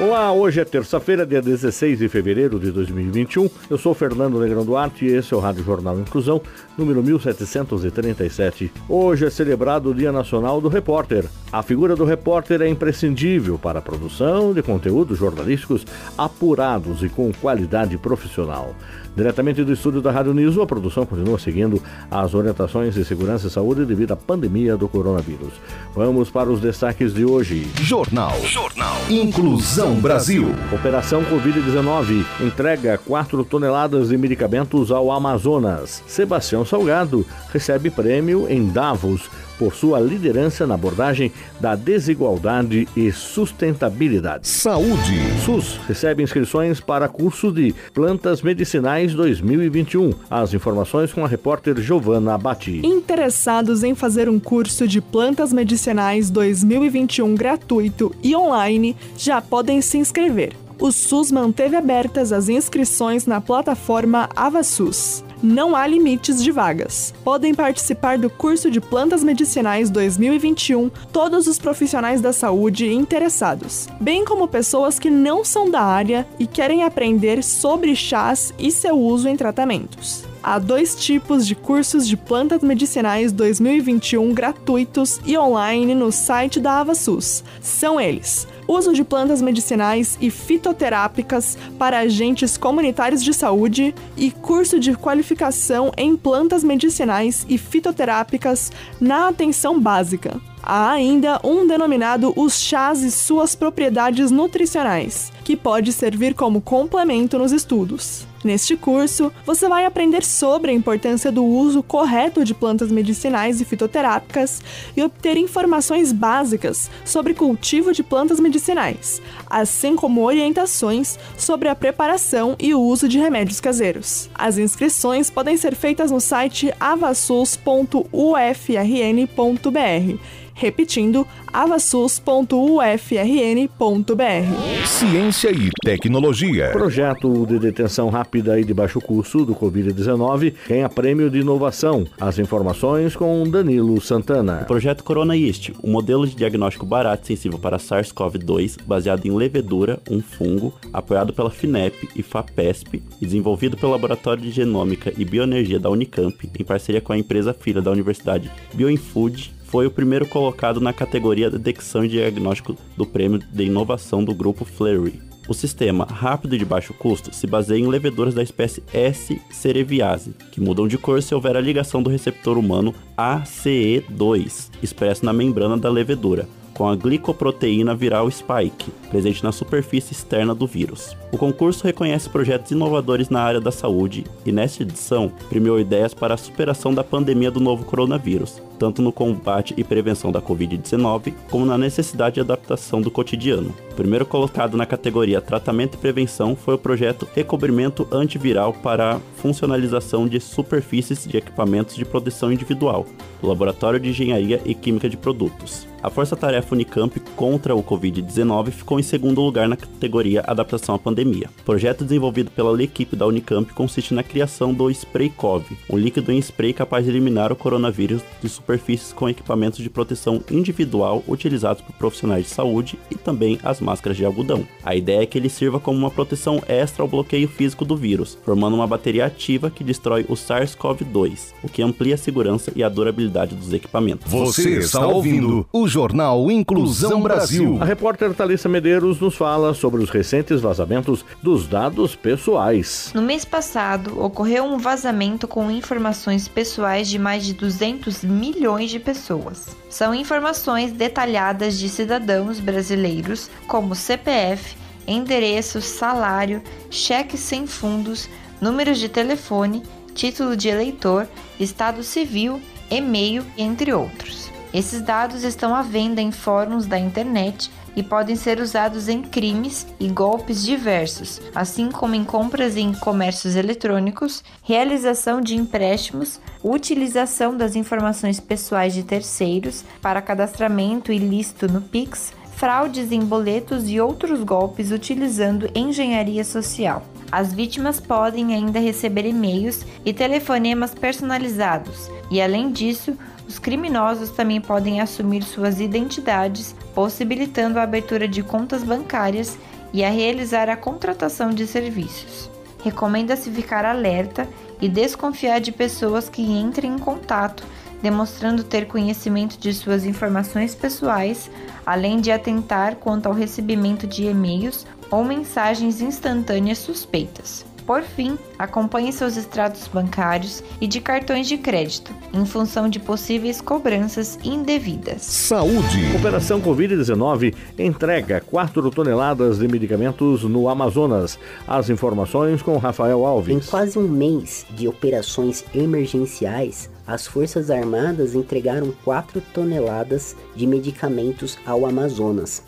Olá, hoje é terça-feira, dia 16 de fevereiro de 2021. Eu sou Fernando Negrão Duarte e esse é o Rádio Jornal Inclusão, número 1737. Hoje é celebrado o Dia Nacional do Repórter. A figura do repórter é imprescindível para a produção de conteúdos jornalísticos apurados e com qualidade profissional. Diretamente do estúdio da Rádio Niso, a produção continua seguindo as orientações de segurança e saúde devido à pandemia do coronavírus. Vamos para os destaques de hoje. Jornal. Jornal. Inclusão Brasil. Operação Covid-19 entrega 4 toneladas de medicamentos ao Amazonas. Sebastião Salgado recebe prêmio em Davos por sua liderança na abordagem da desigualdade e sustentabilidade. Saúde. SUS recebe inscrições para curso de Plantas Medicinais 2021. As informações com a repórter Giovana Abati. Interessados em fazer um curso de Plantas Medicinais 2021 gratuito e online já podem se inscrever. O SUS manteve abertas as inscrições na plataforma AvaSUS não há limites de vagas. Podem participar do curso de Plantas Medicinais 2021 todos os profissionais da saúde interessados, bem como pessoas que não são da área e querem aprender sobre chás e seu uso em tratamentos. Há dois tipos de cursos de plantas medicinais 2021 gratuitos e online no site da AvaSUS. São eles: uso de plantas medicinais e fitoterápicas para agentes comunitários de saúde e curso de qualificação em plantas medicinais e fitoterápicas na atenção básica. Há ainda um denominado os chás e suas propriedades nutricionais, que pode servir como complemento nos estudos. Neste curso, você vai aprender sobre a importância do uso correto de plantas medicinais e fitoterápicas e obter informações básicas sobre cultivo de plantas medicinais, assim como orientações sobre a preparação e o uso de remédios caseiros. As inscrições podem ser feitas no site avassus.ufrn.br Repetindo, avassus.ufrn.br. Ciência e tecnologia. Projeto de detenção rápida e de baixo custo do Covid-19 ganha prêmio de inovação. As informações com Danilo Santana. O projeto Corona Yeast, um modelo de diagnóstico barato e sensível para SARS-CoV-2, baseado em levedura, um fungo, apoiado pela FINEP e FAPESP e desenvolvido pelo Laboratório de Genômica e Bioenergia da Unicamp, em parceria com a empresa filha da Universidade BioInfood foi o primeiro colocado na categoria de detecção e diagnóstico do prêmio de inovação do grupo Fleury. O sistema rápido e de baixo custo se baseia em leveduras da espécie S. cereviase, que mudam de cor se houver a ligação do receptor humano ACE2, expresso na membrana da levedura, com a glicoproteína viral spike, presente na superfície externa do vírus. O concurso reconhece projetos inovadores na área da saúde e, nesta edição, premiou ideias para a superação da pandemia do novo coronavírus, tanto no combate e prevenção da Covid-19, como na necessidade de adaptação do cotidiano. O primeiro colocado na categoria Tratamento e Prevenção foi o projeto Recobrimento Antiviral para a Funcionalização de Superfícies de Equipamentos de Proteção Individual, do Laboratório de Engenharia e Química de Produtos. A Força-Tarefa Unicamp contra o Covid-19 ficou em segundo lugar na categoria Adaptação à Pandemia. O projeto desenvolvido pela equipe da Unicamp consiste na criação do Spray Cov, um líquido em spray capaz de eliminar o coronavírus de superfícies com equipamentos de proteção individual utilizados por profissionais de saúde e também as máscaras de algodão. A ideia é que ele sirva como uma proteção extra ao bloqueio físico do vírus, formando uma bateria ativa que destrói o SARS-CoV-2, o que amplia a segurança e a durabilidade dos equipamentos. Você está ouvindo o Jornal Inclusão Brasil. A repórter Thalissa Medeiros nos fala sobre os recentes vazamentos dos dados pessoais. No mês passado, ocorreu um vazamento com informações pessoais de mais de 200 milhões de pessoas. São informações detalhadas de cidadãos brasileiros, como CPF, endereço, salário, cheque sem fundos, números de telefone, título de eleitor, estado civil, e-mail, entre outros. Esses dados estão à venda em fóruns da internet e podem ser usados em crimes e golpes diversos, assim como em compras em comércios eletrônicos, realização de empréstimos, utilização das informações pessoais de terceiros para cadastramento ilícito no Pix, fraudes em boletos e outros golpes utilizando engenharia social. As vítimas podem ainda receber e-mails e telefonemas personalizados, e além disso, os criminosos também podem assumir suas identidades, possibilitando a abertura de contas bancárias e a realizar a contratação de serviços. Recomenda-se ficar alerta e desconfiar de pessoas que entrem em contato demonstrando ter conhecimento de suas informações pessoais, além de atentar quanto ao recebimento de e-mails ou mensagens instantâneas suspeitas. Por fim, acompanhe seus extratos bancários e de cartões de crédito, em função de possíveis cobranças indevidas. Saúde. Operação Covid-19 entrega 4 toneladas de medicamentos no Amazonas. As informações com Rafael Alves. Em quase um mês de operações emergenciais, as Forças Armadas entregaram 4 toneladas de medicamentos ao Amazonas.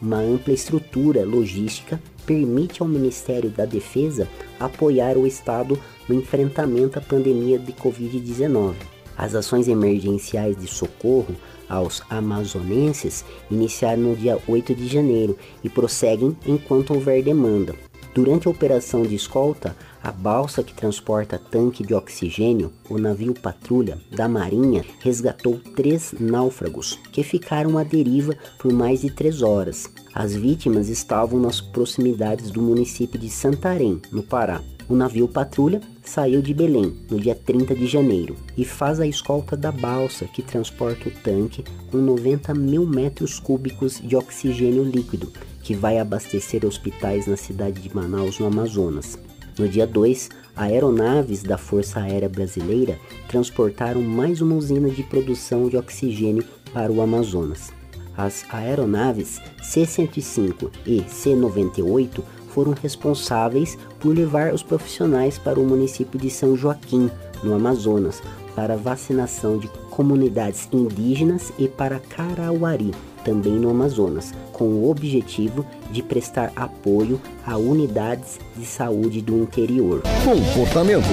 Uma ampla estrutura logística permite ao Ministério da Defesa apoiar o Estado no enfrentamento à pandemia de Covid-19. As ações emergenciais de socorro aos amazonenses iniciaram no dia 8 de janeiro e prosseguem enquanto houver demanda. Durante a operação de escolta, a balsa que transporta tanque de oxigênio, o navio patrulha da Marinha, resgatou três náufragos que ficaram à deriva por mais de três horas. As vítimas estavam nas proximidades do município de Santarém, no Pará. O navio patrulha saiu de Belém no dia 30 de janeiro e faz a escolta da balsa que transporta o tanque com 90 mil metros cúbicos de oxigênio líquido que vai abastecer hospitais na cidade de Manaus, no Amazonas. No dia 2, aeronaves da Força Aérea Brasileira transportaram mais uma usina de produção de oxigênio para o Amazonas. As aeronaves C-105 e C-98 foram responsáveis por levar os profissionais para o município de São Joaquim, no Amazonas, para vacinação de comunidades indígenas e para Carauari, também no Amazonas, com o objetivo de prestar apoio a unidades de saúde do interior. Comportamento.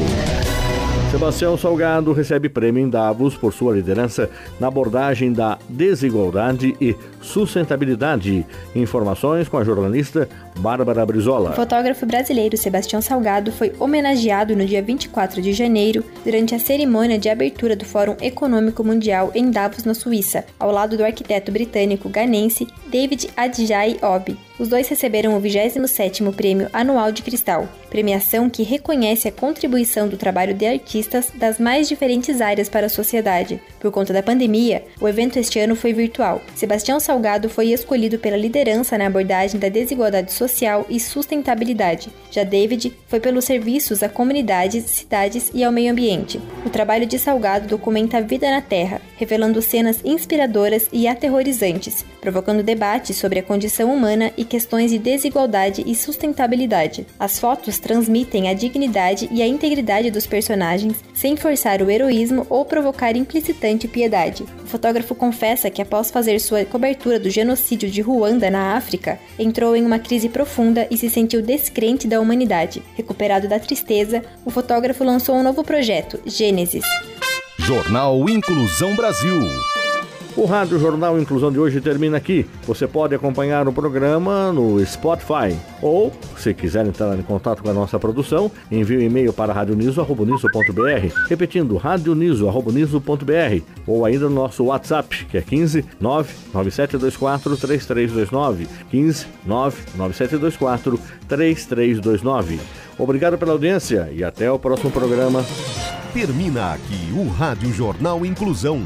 Sebastião Salgado recebe prêmio em Davos por sua liderança na abordagem da desigualdade e sustentabilidade. Informações com a jornalista Bárbara Brizola. O fotógrafo brasileiro Sebastião Salgado foi homenageado no dia 24 de janeiro durante a cerimônia de abertura do Fórum Econômico Mundial em Davos, na Suíça, ao lado do arquiteto britânico ganense David Adjaye Obi. Os dois receberam o 27º Prêmio Anual de Cristal, premiação que reconhece a contribuição do trabalho de artistas das mais diferentes áreas para a sociedade. Por conta da pandemia, o evento este ano foi virtual. Sebastião Salgado foi escolhido pela liderança na abordagem da desigualdade social e sustentabilidade. Já David foi pelos serviços a comunidades, cidades e ao meio ambiente. O trabalho de Salgado documenta a vida na Terra, revelando cenas inspiradoras e aterrorizantes, provocando debates sobre a condição humana e questões de desigualdade e sustentabilidade. As fotos transmitem a dignidade e a integridade dos personagens sem forçar o heroísmo ou provocar implicitante piedade. O fotógrafo confessa que após fazer sua cobertura do genocídio de Ruanda na África, entrou em uma crise profunda e se sentiu descrente da humanidade. Recuperado da tristeza, o fotógrafo lançou um novo projeto, Gênesis. Jornal Inclusão Brasil. O Rádio Jornal Inclusão de hoje termina aqui. Você pode acompanhar o programa no Spotify ou, se quiser entrar em contato com a nossa produção, envie um e-mail para radioniso.br, repetindo radioniso.br ou ainda no nosso WhatsApp, que é 15 99724 3329, 15 99724 3329. Obrigado pela audiência e até o próximo programa. Termina aqui o Rádio Jornal Inclusão,